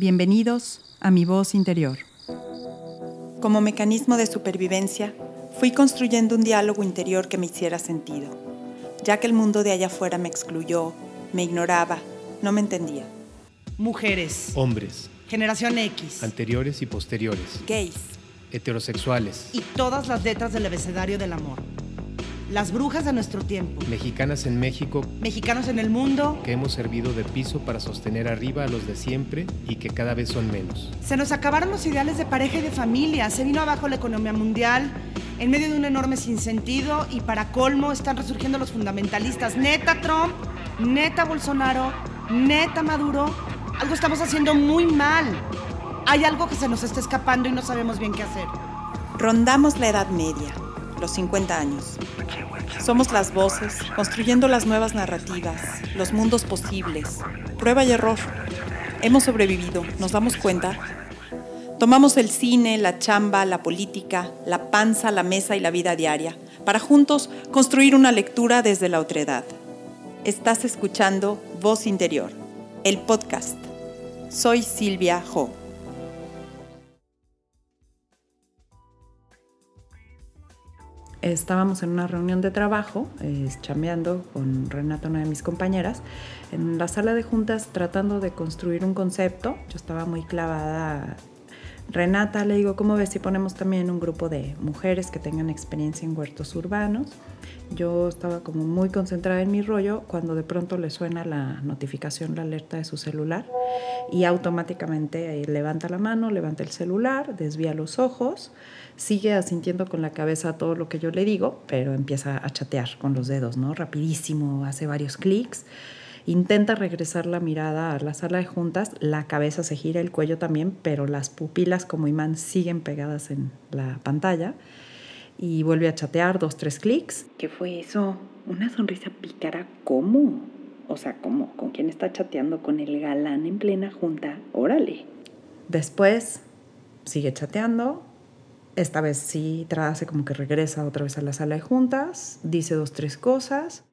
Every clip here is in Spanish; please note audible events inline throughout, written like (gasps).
Bienvenidos a mi voz interior. Como mecanismo de supervivencia, fui construyendo un diálogo interior que me hiciera sentido, ya que el mundo de allá afuera me excluyó, me ignoraba, no me entendía. Mujeres, hombres, generación X, anteriores y posteriores, Gays, heterosexuales, y todas las letras del abecedario del amor. Las brujas de nuestro tiempo, mexicanas en México mexicanos en el mundo. que hemos servido de piso para sostener arriba a los de siempre y que cada vez son menos. Se nos acabaron los ideales de pareja y de familia, se vino abajo la economía mundial, en medio de un enorme sinsentido y para colmo están resurgiendo los fundamentalistas. Neta Trump, neta Bolsonaro, neta Maduro, algo estamos haciendo muy mal. Hay algo que se nos está escapando y no sabemos bien qué hacer. Rondamos la edad media, los 50 años. Somos las voces, construyendo las nuevas narrativas, los mundos posibles, prueba y error. Hemos sobrevivido, ¿nos damos cuenta? Tomamos el cine, la chamba, la política, la panza, la mesa y la vida diaria, para juntos construir una lectura desde la otredad. Estás escuchando Voz Interior, el podcast. Soy Silvia Ho. Estábamos en una reunión de trabajo, eh, chambeando con Renata, una de mis compañeras, en la sala de juntas tratando de construir un concepto. Yo estaba muy clavada. Renata le digo, ¿cómo ves si ponemos también un grupo de mujeres que tengan experiencia en huertos urbanos? Yo estaba como muy concentrada en mi rollo cuando de pronto le suena la notificación, la alerta de su celular y automáticamente eh, levanta la mano, levanta el celular, desvía los ojos, sigue asintiendo con la cabeza todo lo que yo le digo, pero empieza a chatear con los dedos, ¿no? Rapidísimo, hace varios clics. Intenta regresar la mirada a la sala de juntas, la cabeza se gira, el cuello también, pero las pupilas como imán siguen pegadas en la pantalla y vuelve a chatear dos, tres clics. ¿Qué fue eso? ¿Una sonrisa pícara? ¿Cómo? O sea, ¿cómo? ¿Con quién está chateando? ¿Con el galán en plena junta? Órale. Después sigue chateando. Esta vez sí hace como que regresa otra vez a la sala de juntas, dice dos, tres cosas.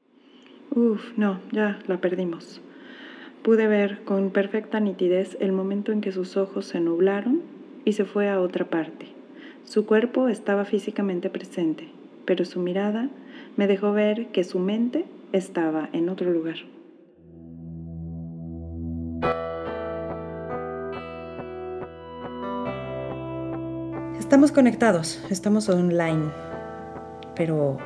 Uf, no, ya la perdimos. Pude ver con perfecta nitidez el momento en que sus ojos se nublaron y se fue a otra parte. Su cuerpo estaba físicamente presente, pero su mirada me dejó ver que su mente estaba en otro lugar. Estamos conectados, estamos online, pero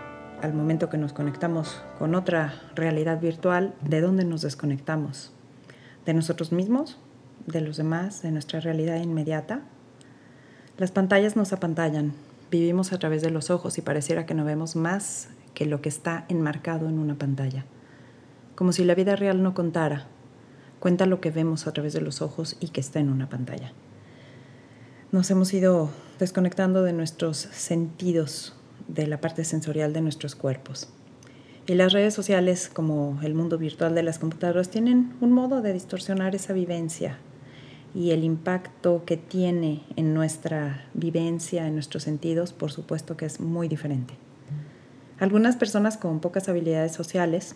al momento que nos conectamos con otra realidad virtual, ¿de dónde nos desconectamos? ¿De nosotros mismos? ¿De los demás? ¿De nuestra realidad inmediata? Las pantallas nos apantallan, vivimos a través de los ojos y pareciera que no vemos más que lo que está enmarcado en una pantalla. Como si la vida real no contara, cuenta lo que vemos a través de los ojos y que está en una pantalla. Nos hemos ido desconectando de nuestros sentidos, de la parte sensorial de nuestros cuerpos. Y las redes sociales, como el mundo virtual de las computadoras, tienen un modo de distorsionar esa vivencia y el impacto que tiene en nuestra vivencia, en nuestros sentidos, por supuesto que es muy diferente. Algunas personas con pocas habilidades sociales,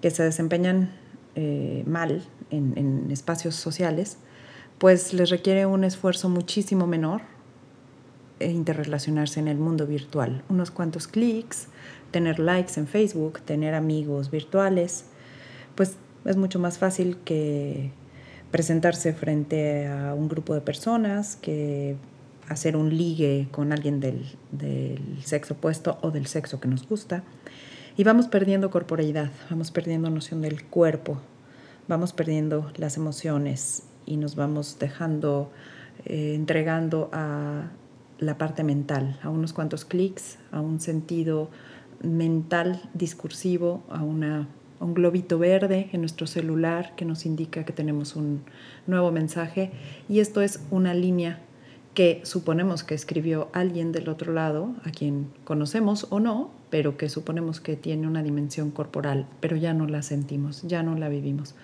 que se desempeñan eh, mal en, en espacios sociales, pues les requiere un esfuerzo muchísimo menor e interrelacionarse en el mundo virtual. Unos cuantos clics, tener likes en Facebook, tener amigos virtuales, pues es mucho más fácil que presentarse frente a un grupo de personas, que hacer un ligue con alguien del, del sexo opuesto o del sexo que nos gusta. Y vamos perdiendo corporeidad, vamos perdiendo noción del cuerpo, vamos perdiendo las emociones y nos vamos dejando, eh, entregando a la parte mental, a unos cuantos clics, a un sentido mental discursivo, a, una, un globito verde en nuestro celular que nos indica que tenemos un nuevo mensaje. Y esto es una línea que suponemos que escribió alguien del otro lado, a quien conocemos o no, pero que suponemos que tiene una dimensión corporal, pero ya no la sentimos, ya no la vivimos.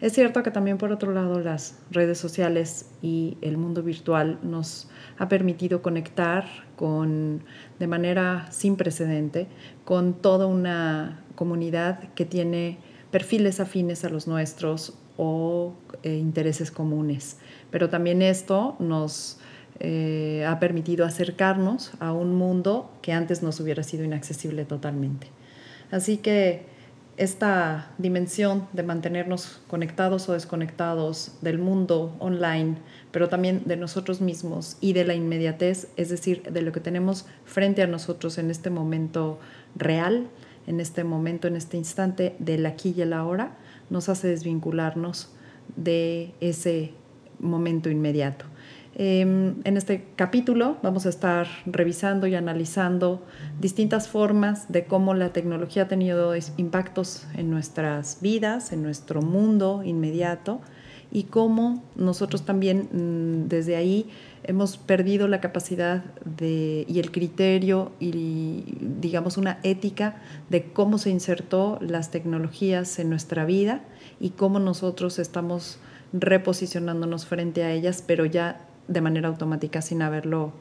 Es cierto que también por otro lado las redes sociales y el mundo virtual nos ha permitido conectar con, de manera sin precedente con toda una comunidad que tiene perfiles afines a los nuestros o eh, intereses comunes. Pero también esto nos eh, ha permitido acercarnos a un mundo que antes nos hubiera sido inaccesible totalmente. Así que esta dimensión de mantenernos conectados o desconectados del mundo online, pero también de nosotros mismos y de la inmediatez, es decir, de lo que tenemos frente a nosotros en este momento real, en este momento, en este instante del aquí y el ahora, nos hace desvincularnos de ese momento inmediato. Em, en este capítulo vamos a estar revisando y analizando distintas formas de cómo la tecnología ha tenido impactos en nuestras vidas, en nuestro mundo inmediato y cómo nosotros también mm, desde ahí hemos perdido la capacidad de, y el criterio y digamos una ética de cómo se insertó las tecnologías en nuestra vida y cómo nosotros estamos reposicionándonos frente a ellas, pero ya de manera automática sin haberlo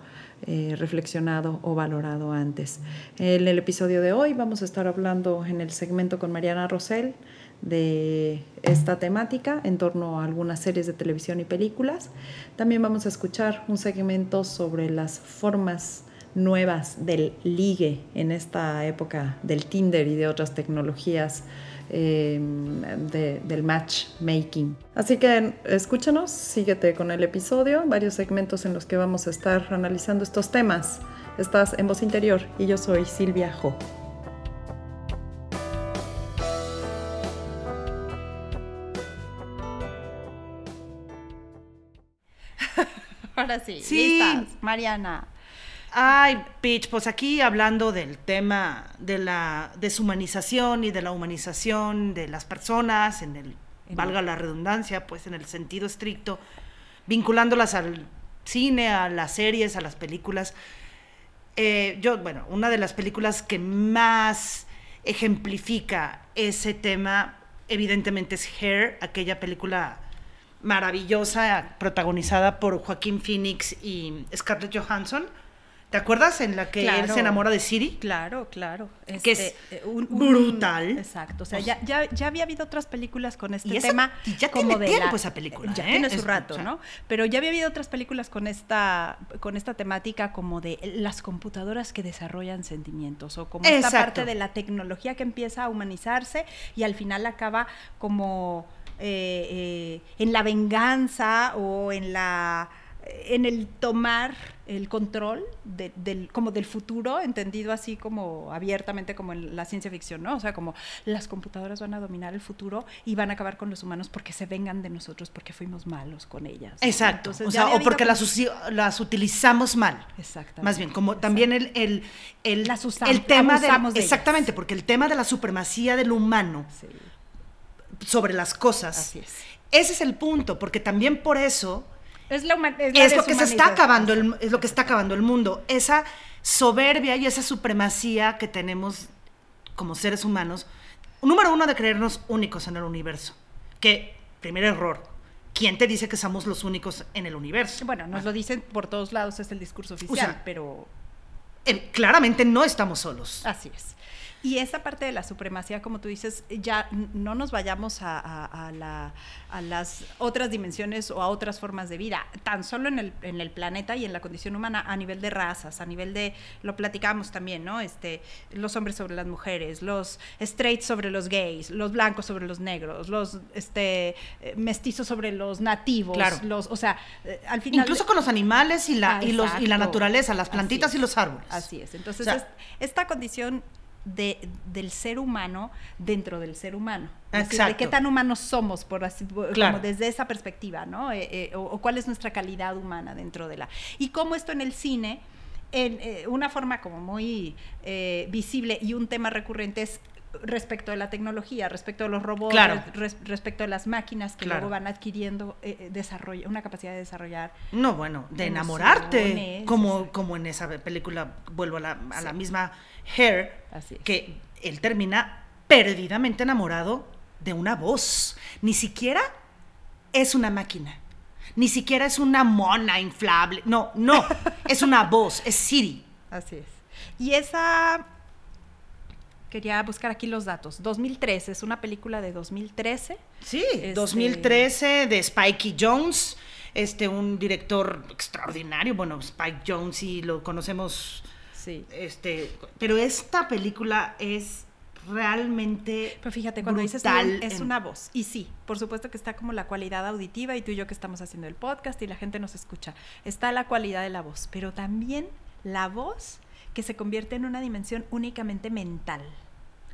eh, reflexionado o valorado antes. En el episodio de hoy vamos a estar hablando en el segmento con Mariana Rosell de esta temática en torno a algunas series de televisión y películas. También vamos a escuchar un segmento sobre las formas nuevas del ligue en esta época del Tinder y de otras tecnologías Em, del matchmaking. Así que escúchanos, síguete con el episodio, varios segmentos en los que vamos a estar analizando estos temas. Estás en Voz Interior y yo soy Silvia Jo. (laughs) Ahora sí, sí. Mariana. Ay, Pitch, pues aquí hablando del tema de la deshumanización y de la humanización de las personas, en el, valga la redundancia, pues en el sentido estricto, vinculándolas al cine, a las series, a las películas. Eh, yo, bueno, una de las películas que más ejemplifica ese tema, evidentemente es Hair, aquella película maravillosa protagonizada por Joaquín Phoenix y Scarlett Johansson ¿Te acuerdas en la que él se enamora de Siri? Claro, claro. que es este, eh, brutal. exacto. O sea, ya, ya, ya, había habido otras películas con este tema. Y ya como tiene tiempo esa película. Ya ¿eh? tiene su rato, ¿no? Pero ya había habido otras películas con esta, con esta temática como de las computadoras que desarrollan sentimientos o como esta parte de la tecnología que empieza a humanizarse y al final acaba como eh, en la venganza o en la en el tomar el control del, como del futuro, entendido así como abiertamente como en la ciencia ficción, ¿no? O sea, como las computadoras van a dominar el futuro y van a acabar con los humanos porque se vengan de nosotros, porque fuimos malos con ellas. Exacto. o, sea, o porque las, las utilizamos mal. Exactamente. Más bien, como también el, el, el, las el tema de, Exactamente, porque el tema de la supremacía del humano sobre las cosas. Así es. Ese es el punto, porque también por eso es, lo que se está acabando, el, es lo que está acabando el mundo. Esa soberbia y esa supremacía que tenemos como seres humanos. Número uno, de creernos únicos en el universo. Que, primer error, ¿quién te dice que somos los únicos en el universo? Bueno, nos lo dicen por todos lados, es el discurso oficial, pero... claramente no estamos solos. Así es. Y esa parte de la supremacía, como tú dices, ya no nos vayamos a, las otras dimensiones o a otras formas de vida, tan solo en el, en el, planeta y en la condición humana, a nivel de razas, a nivel de, lo platicamos también, ¿no? Este, los hombres sobre las mujeres, los straights sobre los gays, los blancos sobre los negros, los este, mestizos sobre los nativos, claro. los, o sea, eh, al final... Incluso con los animales y la, y los, y la naturaleza, las plantitas y los árboles. Así es. Entonces, esta condición de, del ser humano dentro del ser humano. de qué tan humanos somos, por así, como desde esa perspectiva, ¿no? Eh, eh, o, cuál es nuestra calidad humana dentro de la. Y cómo esto en el cine, en eh, una forma como muy visible y un tema recurrente es respecto de la tecnología, respecto de los robots, respecto de las máquinas que luego van adquiriendo eh, una capacidad de desarrollar. No, bueno, de enamorarte, como, como en esa película, vuelvo a la, a la misma Hair, que él termina perdidamente enamorado de una voz. Ni siquiera es una máquina. Ni siquiera es una mona inflable. No, no. es una voz, es Siri. Así es. Y esa quería buscar aquí los datos. 2013, es una película de 2013. Sí, Este- 2013 de Spikey Jones, este un director extraordinario, bueno, Spike Jones sí lo conocemos Sí. este, pero esta película es realmente Pero fíjate, cuando dices brutal es una voz. Y sí, por supuesto que está como la cualidad auditiva y tú y yo que estamos haciendo el podcast y la gente nos escucha. Está la cualidad de la voz, pero también la voz que se convierte en una dimensión únicamente mental.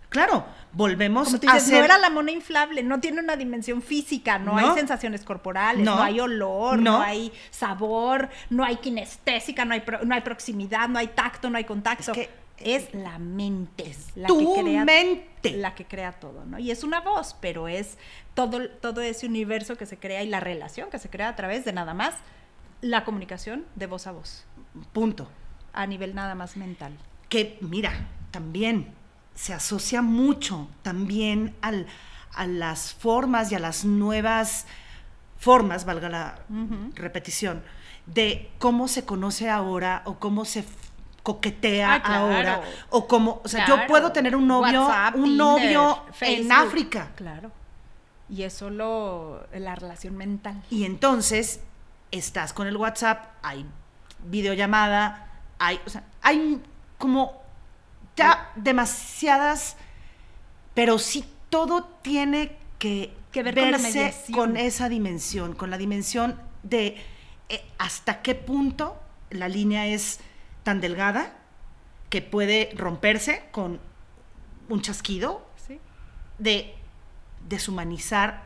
Claro, volvemos Como tú a hacer no era la mona inflable, no tiene una dimensión física, no, No. hay sensaciones corporales, no, No. hay olor, no. No. hay sabor, no hay kinestésica, no hay, pro- no hay proximidad, no hay tacto, no hay contacto. Es que- es la mente, la tu que crea mente. la que crea todo, ¿no? Y es una voz, pero es todo, todo ese universo que se crea y la relación que se crea a través de nada más la comunicación de voz a voz, punto. A nivel nada más mental. que mira, también se asocia mucho también al, a las formas y a las nuevas formas, valga la repetición, de cómo se conoce ahora o cómo se coquetea Ah, claro. ahora o cómo, o sea, yo puedo tener un novio, WhatsApp, un Tinder, novio en. África Claro. Y es solo la relación mental. y entonces estás con el WhatsApp, hay videollamada, hay, o sea, hay como ya demasiadas, pero sí todo tiene que, Que ver verse con esa dimensión, con la dimensión de eh, hasta qué punto la línea es tan delgada que puede romperse con un chasquido Sí. de deshumanizar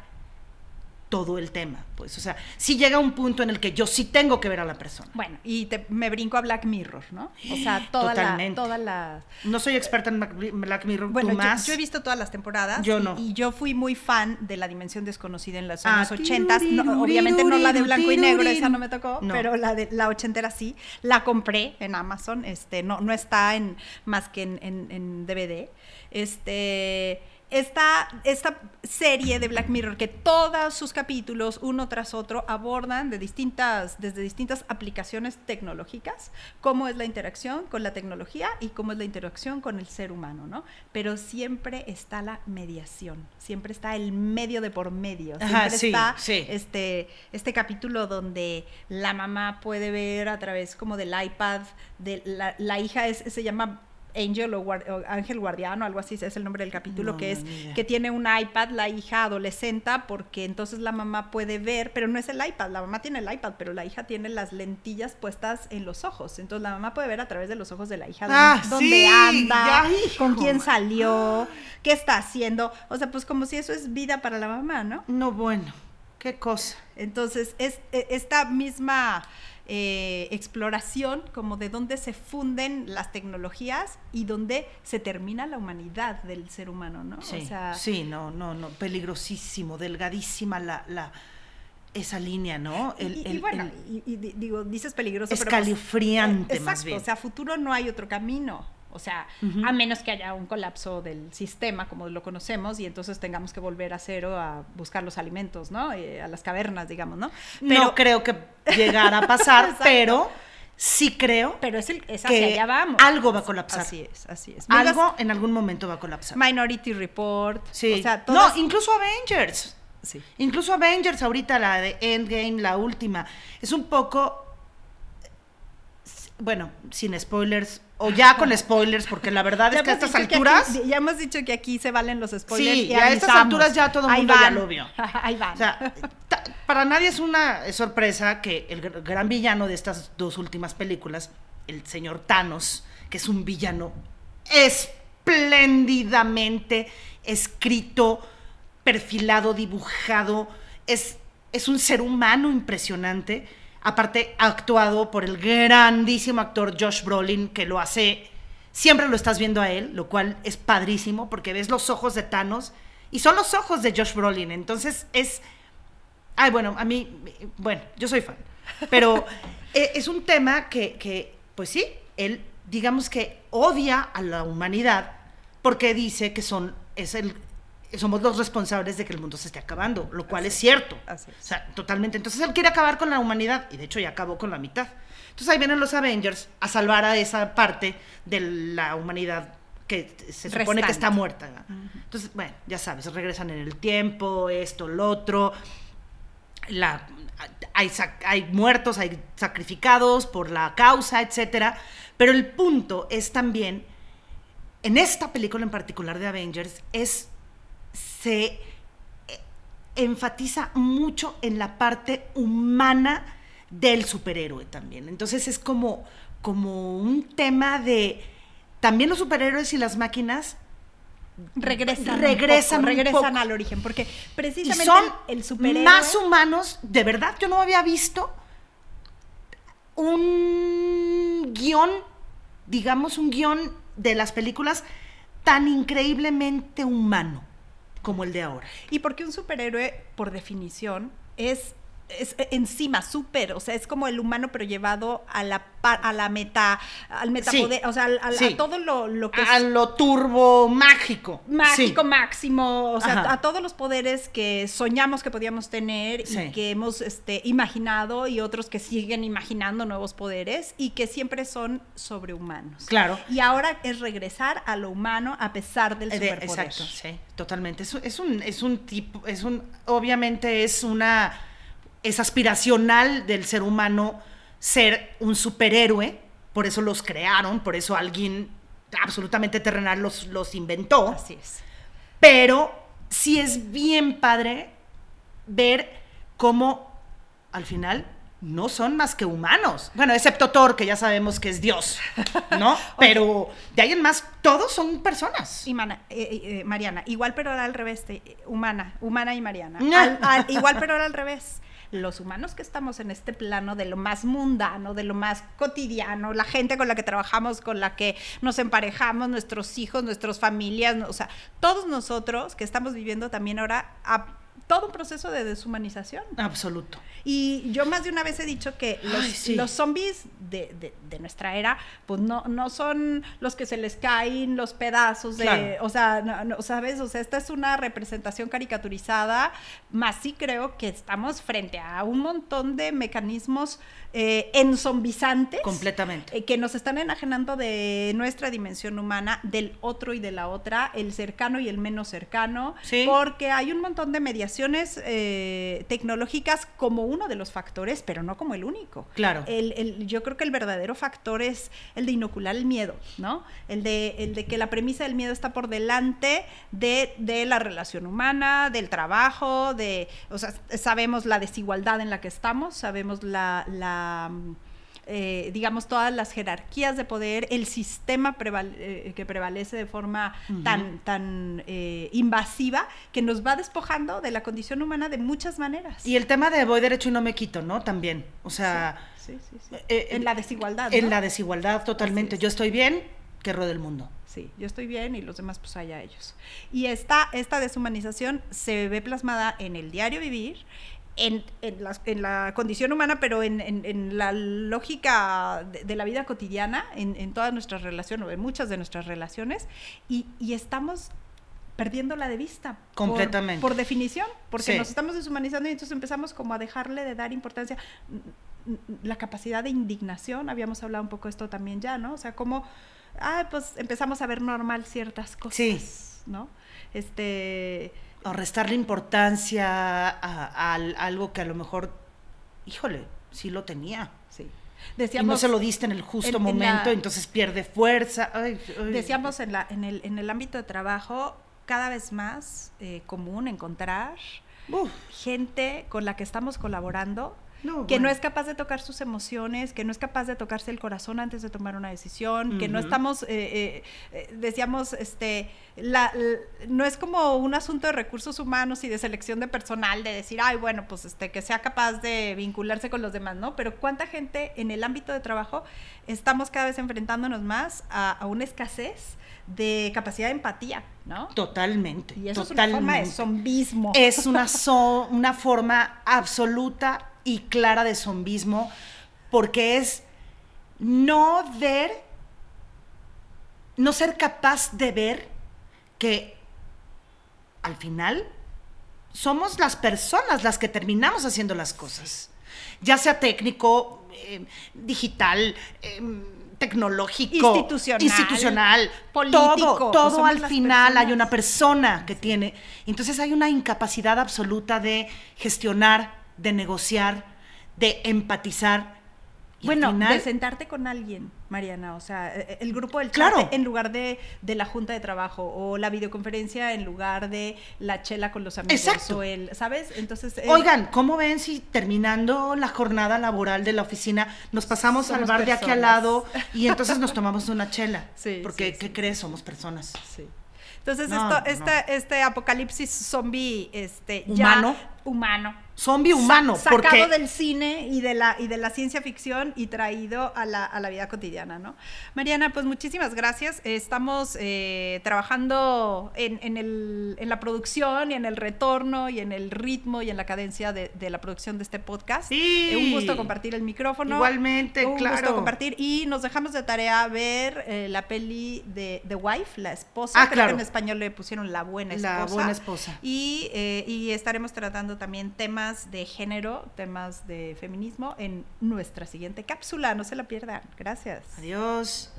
todo el tema. Pues, o sea, si llega un punto en el que yo sí tengo que ver a la persona. Bueno, y te- me brinco a Black Mirror, ¿no? O sea, (gasps) toda la, toda la... No soy experta en Black Mirror, Bueno, tú yo, más. yo he visto todas las temporadas. Yo no. Y, yo fui muy fan de la dimensión desconocida en los Ah, años 80. No, obviamente no la de blanco y negro, esa no me tocó, No. pero la de la ochentera sí. La compré en Amazon, este, no, no está en más que en, en- en DVD. Este. Esta, esta serie de Black Mirror, que todos sus capítulos, uno tras otro, abordan de distintas, desde distintas aplicaciones tecnológicas, cómo es la interacción con la tecnología y cómo es la interacción con el ser humano, ¿no? Pero siempre está la mediación, siempre está el medio de por medio, siempre Ajá, sí, está sí. este, este capítulo donde la mamá puede ver a través como del iPad, de la, la hija es, se llama Angel o, guar- o Ángel Guardiano, algo así es el nombre del capítulo, No, que es que tiene un iPad la hija adolescente porque entonces la mamá puede ver, pero no es el iPad, la mamá tiene el iPad, pero la hija tiene las lentillas puestas en los ojos, entonces la mamá puede ver a través de los ojos de la hija Ah, dónde, sí, dónde anda, ya, con quién salió, qué está haciendo, o sea, pues como si eso es vida para la mamá, ¿no? No, bueno, qué cosa. Entonces, es e- esta misma eh, exploración como de dónde se funden las tecnologías y dónde se termina la humanidad del ser humano, ¿no? Sí, o sea, sí, no, no, no, peligrosísimo, delgadísima la, la, esa línea, ¿no? y- El- y, y el- bueno, el- y, y di- digo, dices peligroso, pero pues, Escalofriante, eh, más exacto, bien. o sea, futuro no hay otro camino. O sea, a menos que haya un colapso del sistema como lo conocemos y entonces tengamos que volver a cero a buscar los alimentos, ¿no? Eh, a las cavernas, digamos, ¿no? no creo que llegara a pasar, (laughs) pero sí creo Pero es, el, es que hacia allá vamos. algo va a colapsar. Así es, así es. Algo en algún momento va a colapsar. Minority Report. Sí. O sea, no, todas- incluso Avengers. Sí. Incluso Avengers, ahorita la de Endgame, la última, es un poco. Bueno, sin spoilers, o ya con spoilers, porque la verdad es que a estas alturas. aquí- ya hemos dicho que aquí se valen los spoilers. Sí, y a estas alturas ya todo el mundo ya lo vio. (laughs) Ahí van. O sea, para nadie es una sorpresa que el gr- gran villano de estas dos últimas películas, el señor Thanos, que es un villano espléndidamente escrito, perfilado, dibujado, es, es un ser humano impresionante, aparte actuado por el grandísimo actor Josh Brolin, que lo hace, siempre lo estás viendo a él, lo cual es padrísimo, porque ves los ojos de Thanos y son los ojos de Josh Brolin, entonces es... Ay, bueno, a mí, bueno, yo soy fan, pero (laughs) eh, es un tema que, que, pues sí, él, digamos que odia a la humanidad porque dice que son, es el, somos los responsables de que el mundo se esté acabando, lo cual es cierto. así es. O sea, totalmente. Entonces él quiere acabar con la humanidad y de hecho ya acabó con la mitad. Entonces ahí vienen los Avengers a salvar a esa parte de la humanidad que se supone que está muerta. Entonces, bueno, ya sabes, regresan en el tiempo, esto, lo otro. La, hay, hay muertos, hay sacrificados por la causa, etcétera. Pero el punto es también, en esta película en particular de Avengers, es se eh, enfatiza mucho en la parte humana del superhéroe también. Entonces es como, como un tema de también los superhéroes y las máquinas regresan regresan, regresan al origen porque precisamente son el superhéroe más humanos de verdad yo no había visto un guion digamos un guion de las películas tan increíblemente humano como el de ahora. Y porque un superhéroe por definición es es encima, súper, o sea, es como el humano pero llevado a la a la meta, al metapoder, o sea, a todo lo, que a lo turbo mágico. Mágico máximo, o sea, a todos los poderes que soñamos que podíamos tener y que hemos este, imaginado y otros que siguen imaginando nuevos poderes y que siempre son sobrehumanos. Claro. Y ahora es regresar a lo humano a pesar del superpoder. Exacto, sí, totalmente. Es, es un es un tipo es un obviamente es una es aspiracional del ser humano ser un superhéroe, por eso los crearon, por eso alguien absolutamente terrenal los, los inventó. Así es. Pero sí es bien padre ver cómo al final no son más que humanos. Bueno, excepto Thor, que ya sabemos que es Dios, ¿no? (laughs) pero de ahí en más, todos son personas. Y eh, eh, Mariana, igual pero ahora al revés, humana, humana y Mariana. igual pero ahora al revés los humanos que estamos en este plano de lo más mundano, de lo más cotidiano, la gente con la que trabajamos, con la que nos emparejamos, nuestros hijos, nuestras familias, o sea, todos nosotros que estamos viviendo también ahora a todo un proceso de deshumanización. Absoluto. Y yo más de una vez he dicho que los, zombies de, nuestra era, pues no, no son los que se les caen los pedazos de, o sea, no, ¿sabes? O sea, esta es una representación caricaturizada, más sí creo que estamos frente a un montón de mecanismos eh, enzombizantes. Completamente. Eh, que nos están enajenando de nuestra dimensión humana, del otro y de la otra, el cercano y el menos cercano, porque hay un montón de mediaciones eh, tecnológicas como uno de los factores, pero no como el único. Claro. El, yo creo que el verdadero factor es el de inocular el miedo, ¿no? El de, el de que la premisa del miedo está por delante de, de la relación humana, del trabajo, de, o sea, sabemos la desigualdad en la que estamos, sabemos la, la eh, digamos, todas las jerarquías de poder, el sistema eh, que prevalece de forma tan, tan eh, invasiva que nos va despojando de la condición humana de muchas maneras. Y el tema de voy derecho y no me quito, ¿no? También, o sea... Sí, sí, sí, en la desigualdad. En la desigualdad, totalmente. Yo estoy bien, que rode el mundo. Sí, yo estoy bien y los demás pues allá ellos. Y esta, esta deshumanización se ve plasmada en el diario vivir, en, en, la, condición humana, pero en, la lógica de, la vida cotidiana, en, todas nuestras relaciones, o en muchas de nuestras relaciones, y, estamos perdiéndola de vista. Completamente. Por, definición, porque nos estamos deshumanizando y entonces empezamos como a dejarle de dar importancia. La capacidad de indignación, habíamos hablado un poco de esto también ya, ¿no? O sea, como, ah, pues empezamos a ver normal ciertas cosas, sí. ¿no? Este o restarle importancia a, algo que a lo mejor, híjole, sí lo tenía. Sí. Decíamos, y no se lo diste en el justo momento, entonces pierde fuerza. Decíamos en, la, en, el, en el ámbito de trabajo, cada vez más eh, común encontrar gente con la que estamos colaborando que no es capaz de tocar sus emociones, que no es capaz de tocarse el corazón antes de tomar una decisión, que no estamos, eh, eh, eh, decíamos, este, la, no es como un asunto de recursos humanos y de selección de personal, de decir, ay, bueno, pues este, que sea capaz de vincularse con los demás, ¿no? Pero cuánta gente en el ámbito de trabajo estamos cada vez enfrentándonos más a, una escasez de capacidad de empatía, ¿no? Totalmente. Y eso totalmente. es una forma de zombismo. Es una, una forma absoluta y clara de zombismo, porque es no ver, no ser capaz de ver que al final somos las personas las que terminamos haciendo las cosas, ya sea técnico, eh, digital, em, tecnológico, institucional, institucional político. Todo, todo al final hay una persona que tiene. Entonces hay una incapacidad absoluta de gestionar, de negociar, de empatizar. bueno, de sentarte con alguien Mariana, o sea, e, e, el grupo del chat en lugar de, de, la junta de trabajo o la videoconferencia en lugar de la chela con los amigos Exacto. o el, ¿sabes? Entonces, eh, oigan, ¿cómo ven si terminando la jornada laboral de la oficina nos pasamos al bar de aquí al lado y entonces nos (laughs) tomamos una chela? Sí, porque ¿qué crees? Somos personas. Sí. Entonces, esto, este apocalipsis zombie este, humano, humano zombie humano. sacado del cine y de, la, y de la ciencia ficción y traído a la, a la vida cotidiana, ¿no? Mariana, pues muchísimas gracias. Estamos eh, trabajando en, en, el, en, la producción y en el retorno y en el ritmo y en la cadencia de, de la producción de este podcast. Sí. Eh, un gusto compartir el micrófono. Igualmente, un claro. Un gusto compartir. Y nos dejamos de tarea ver eh, la peli de The Wife, la esposa. Ah, Creo claro. que en español le pusieron La Buena Esposa. La Buena Esposa. Y, y estaremos tratando también temas de género, temas de feminismo en nuestra siguiente cápsula. No se la pierdan. Gracias. Adiós.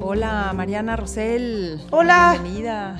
Hola, Mariana Rosell. Hola. Bienvenida.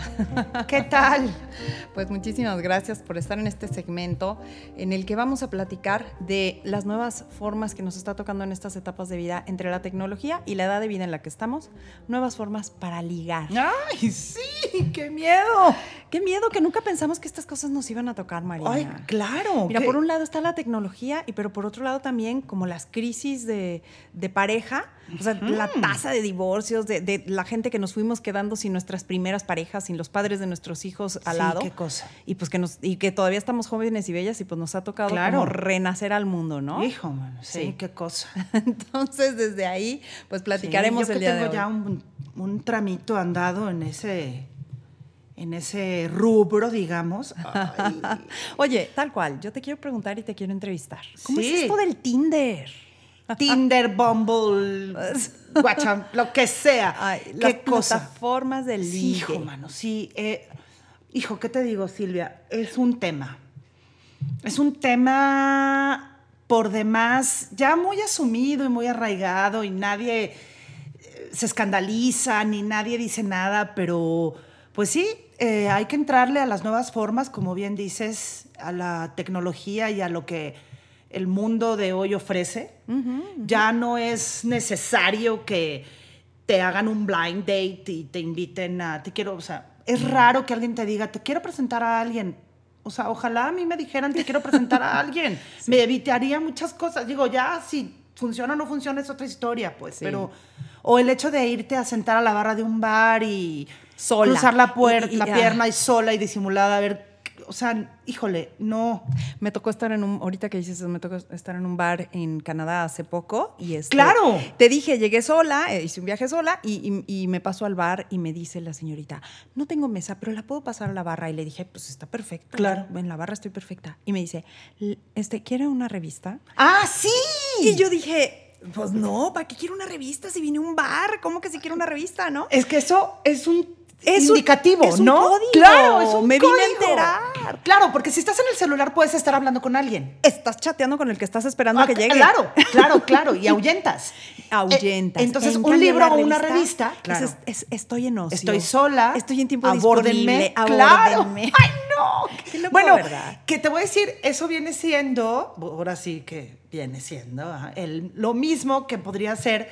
¿Qué tal? (laughs) Pues muchísimas gracias por estar en este segmento en el que vamos a platicar de las nuevas formas que nos está tocando en estas etapas de vida entre la tecnología y la edad de vida en la que estamos. Nuevas formas para ligar. ¡Ay, sí! ¡Qué miedo! Qué miedo que nunca pensamos que estas cosas nos iban a tocar, Mariana. ¡Ay, claro! Mira, por un lado está la tecnología, y pero por otro lado también como las crisis de, de pareja o sea, la tasa de divorcios, de, la gente que nos fuimos quedando sin nuestras primeras parejas, sin los padres de nuestros hijos al sí, qué cosa. Y pues que nos, y que todavía estamos jóvenes y bellas y pues nos ha tocado como renacer al mundo, ¿no? Hijo, man, sí, qué cosa. (laughs) Entonces, desde ahí, pues platicaremos sí, yo el que día tengo de hoy. ya un, un tramito andado en ese en ese rubro, digamos. Ay. (laughs) Oye, tal cual, yo te quiero preguntar y te quiero entrevistar. ¿Cómo Sí. es esto del Tinder? Tinder, Bumble, (laughs) WhatsApp, lo que sea. Ay, ¿Qué las cosa? plataformas del Sí, hijo, mano, sí. eh, hijo, ¿qué te digo, Silvia? Es un tema. Es un tema por demás ya muy asumido y muy arraigado y nadie eh, se escandaliza ni nadie dice nada, pero pues sí, eh, hay que entrarle a las nuevas formas, como bien dices, a la tecnología y a lo que el mundo de hoy ofrece. Ya no es necesario que te hagan un blind date y te inviten a, te quiero, o sea, es raro que alguien te diga, te quiero presentar a alguien. O sea, ojalá a mí me dijeran, te quiero presentar a alguien. (laughs) Me evitaría muchas cosas. Digo, ya si funciona o no funciona es otra historia, pues. Sí. Pero, o el hecho de irte a sentar a la barra de un bar y Sola. cruzar la, puerta, la pierna y sola y disimulada, a ver, o sea, híjole, no. Me tocó estar en un, ahorita que dices, me tocó estar en un bar en Canadá hace poco y este, ¡Claro! Te dije, llegué sola, eh, hice un viaje sola y, y- y me paso al bar y me dice la señorita, no tengo mesa, pero la puedo pasar a la barra. Y le dije, pues está perfecto. Claro. En la barra estoy perfecta. Y me dice, "L- este, ¿quiere una revista? ¡Ah, sí! Y yo dije, pues no, ¿para qué quiero una revista si vine a un bar? ¿Cómo que si quiero una revista, no? Es que eso es un Es un- indicativo, es un ¿no? código. Claro, es un Me vine a código. enterar. Claro, porque si estás en el celular puedes estar hablando con alguien. Estás chateando con el que estás esperando Ah, que llegue. Claro, claro, claro. Y (laughs) ahuyentas. (laughs) ahuyentas. Eh, entonces, En un libro o una revista, claro. es- es- estoy en ocio. Estoy sola. Estoy en tiempo abórdenme. disponible. Claro. Abórdenme. (laughs) ¡Ay, no! Qué loco, bueno, ¿verdad? que te voy a decir, eso viene siendo, ahora sí que viene siendo, el- lo mismo que podría ser,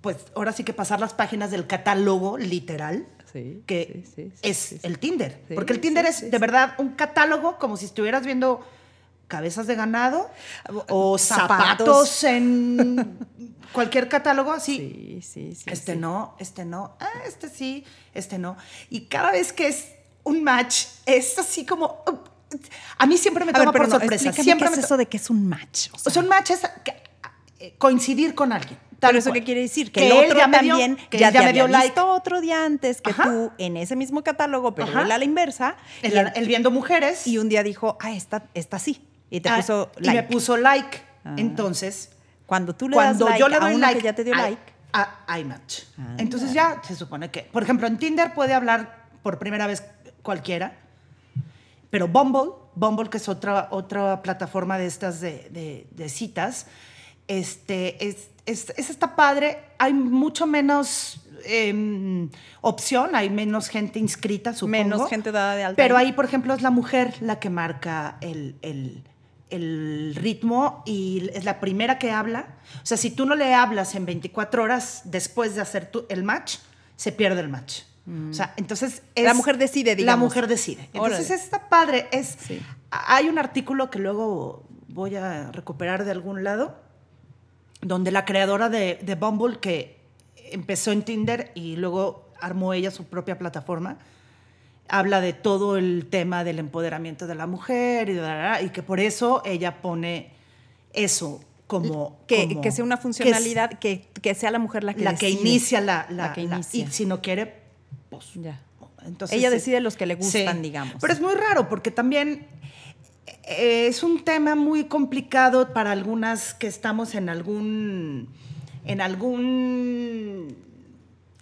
pues ahora sí que pasar las páginas del catálogo literal. Sí, que sí, sí, sí, es el Tinder. Porque el Tinder es de verdad un catálogo como si estuvieras viendo cabezas de ganado o Zapatos. zapatos en cualquier catálogo así. Sí, sí, sí. este sí. no, este no, ah, este sí, este no. Y cada vez que es un match, es así como... uh, a mí siempre me toma ver, pero por no, sorpresa. Siempre qué es me eso de que es un match. O sea, Son matches que- eh, coincidir con alguien. ¿Pero eso qué quiere decir? Que, Que el otro ya me dio- también que ya, ya te me dio había like. visto otro día antes que Ajá. tú en ese mismo catálogo, pero él a la inversa. El, y, viendo mujeres. y un día dijo, ah, esta, esta sí. Y te ah, puso y like. me puso like. Ah. Entonces, Cuando tú le cuando das like yo le a doy uno like, que ya te dio hay- like. a- hay match. Ah. Entonces ya se supone que, por ejemplo, en Tinder puede hablar por primera vez cualquiera, pero Bumble Bumble, que es otra, otra plataforma de estas de, citas, este, es, es, está padre. Hay mucho menos em, opción, hay menos gente inscrita, supongo. Menos gente dada de alta. Pero ahí, por ejemplo, es la mujer la que marca el, el, el, ritmo y es la primera que habla. O sea, si tú no le hablas en 24 horas después de hacer tu, el match, se pierde el match. O sea, entonces la mujer decide, digamos. La mujer decide. Entonces está padre. Es, Hay un artículo que luego voy a recuperar de algún lado, donde la creadora de, de Bumble, que empezó en Tinder y luego armó ella su propia plataforma, habla de todo el tema del empoderamiento de la mujer y, que por eso ella pone eso como que, que sea una funcionalidad que, que, sea la mujer la que la que inicia la, la, que inicia. y si no quiere pues ya. Entonces, ella decide los que le gustan digamos. Pero es muy raro porque también es un tema muy complicado para algunas que estamos en algún en algún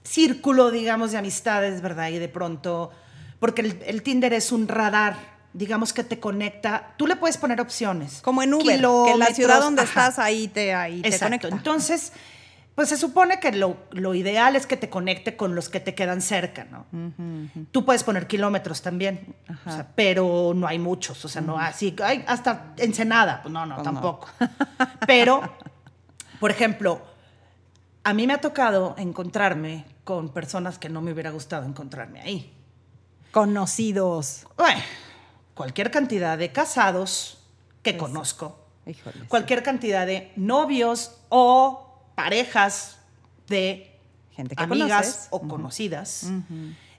círculo digamos de amistades verdad y de pronto porque el, Tinder es un radar, digamos que te conecta. Tú le puedes poner opciones. Como en Uber, que en la ciudad donde estás ahí te, ahí te conecta. Entonces, pues se supone que lo, ideal es que te conecte con los que te quedan cerca, ¿no? Tú puedes poner kilómetros también, pero no hay muchos, o sea, no así, hay hasta Ensenada, pues no, no, pues tampoco. pero, por ejemplo, a mí me ha tocado encontrarme con personas que no me hubiera gustado encontrarme ahí conocidos? Bueno, cualquier cantidad de casados que conozco. cualquier cantidad de novios o parejas de gente amigas o conocidas.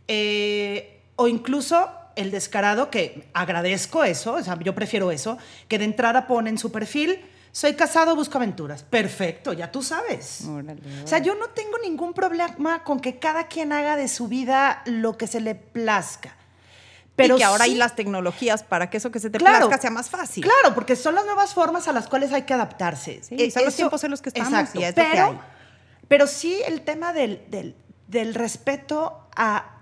Eh, o incluso el descarado, que agradezco eso, o sea, yo prefiero eso, que de entrada pone en su perfil, soy casado, busco aventuras. Perfecto, ya tú sabes. O sea, yo no tengo ningún problema con que cada quien haga de su vida lo que se le plazca. Pero y que ahora hay las tecnologías para que eso que se te plazca sea más fácil. Claro, porque son las nuevas formas a las cuales hay que adaptarse. Sí, son los tiempos en los que estamos exacto, pero, pero sí el tema del, del respeto a,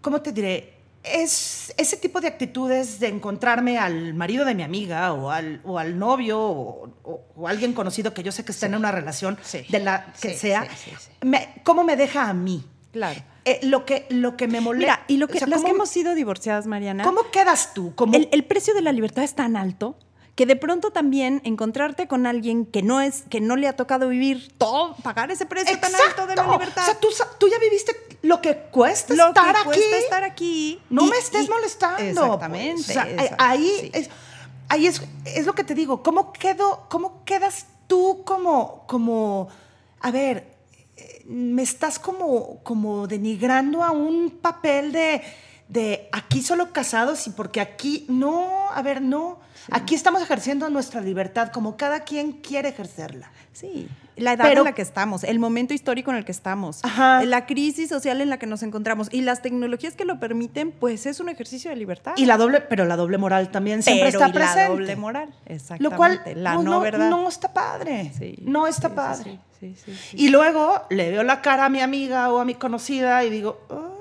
¿cómo te diré? es ese tipo de actitudes de encontrarme al marido de mi amiga o al, o al novio o, alguien conocido que yo sé que está en una relación de la que sea, ¿cómo me deja a mí? Claro. Eh, lo, que, lo que me molesta. Mira, y lo que, las que hemos sido divorciadas, Mariana. ¿Cómo quedas tú? El, el precio de la libertad es tan alto que de pronto también encontrarte con alguien que no es que no le ha tocado vivir todo pagar ese precio tan alto de la libertad. O sea, tú, tú ya viviste lo que cuesta lo estar que aquí. Cuesta estar aquí. No me estés molestando. Exactamente. o sea, ahí es ahí es, es lo que te digo, ¿cómo quedo cómo quedas tú como como a ver, me estás como como denigrando a un papel de de aquí solo casados y porque aquí no, a ver, no. Aquí estamos ejerciendo nuestra libertad como cada quien quiere ejercerla. Sí, la edad en la que estamos, el momento histórico en el que estamos, la crisis social en la que nos encontramos y las tecnologías que lo permiten, pues es un ejercicio de libertad. Y la doble, pero la doble moral también siempre está presente. La doble moral, exactamente. Lo cual la no, no, verdad. no está padre. no está padre. y luego le veo la cara a mi amiga o a mi conocida y digo,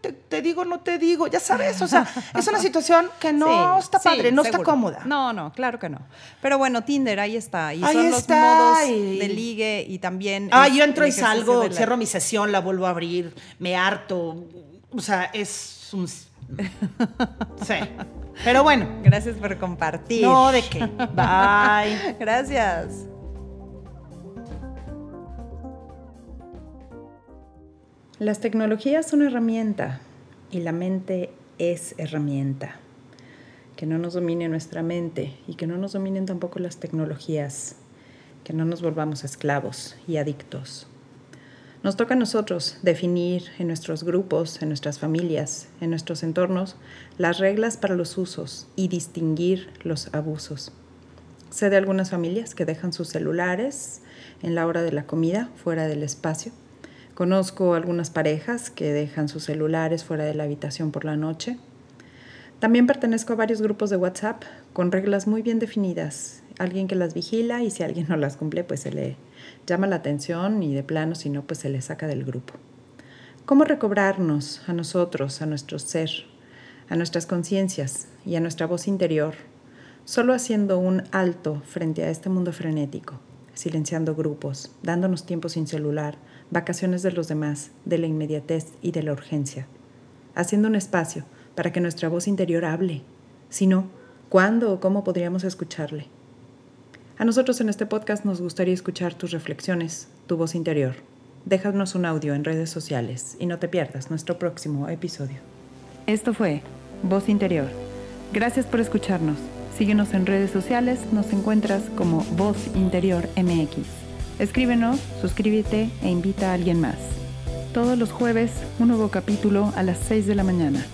te, digo, no te digo, ya sabes, o sea, es una (laughs) situación que no está padre, no está cómoda. No, no, claro que no. Pero bueno, Tinder, ahí está. Y son los modos de ligue y también... Ah, yo entro y salgo, cierro mi sesión, la vuelvo a abrir, me harto. O sea, es un... (laughs) sí. Pero bueno. Gracias por compartir. No, de qué. (laughs) Bye. Gracias. Las tecnologías son herramienta y la mente es herramienta. Que no nos domine nuestra mente y que no nos dominen tampoco las tecnologías. Que no nos volvamos esclavos y adictos. Nos toca a nosotros definir en nuestros grupos, en nuestras familias, en nuestros entornos, las reglas para los usos y distinguir los abusos. Sé de algunas familias que dejan sus celulares en la hora de la comida fuera del espacio Conozco algunas parejas que dejan sus celulares fuera de la habitación por la noche. También pertenezco a varios grupos de WhatsApp con reglas muy bien definidas. Alguien que las vigila y si alguien (laughs) no las cumple, pues se le llama la atención y de plano, si no, pues se le saca del grupo. ¿Cómo recobrarnos a nosotros, a nuestro ser, a nuestras conciencias y a nuestra voz interior, solo haciendo un alto frente a este mundo frenético, silenciando grupos, dándonos tiempo sin celular, vacaciones de los demás, de la inmediatez y de la urgencia, haciendo un espacio para que nuestra voz interior hable. Si no, ¿cuándo o cómo podríamos escucharle? A nosotros en este podcast nos gustaría escuchar tus reflexiones, tu voz interior. Déjanos un audio en redes sociales y no te pierdas nuestro próximo episodio. Esto fue Voz Interior. Gracias por escucharnos. Síguenos en redes sociales, nos encuentras como Voz Interior MX. Escríbenos, suscríbete e invita a alguien más. Todos los jueves, un nuevo capítulo a las 6 de la mañana.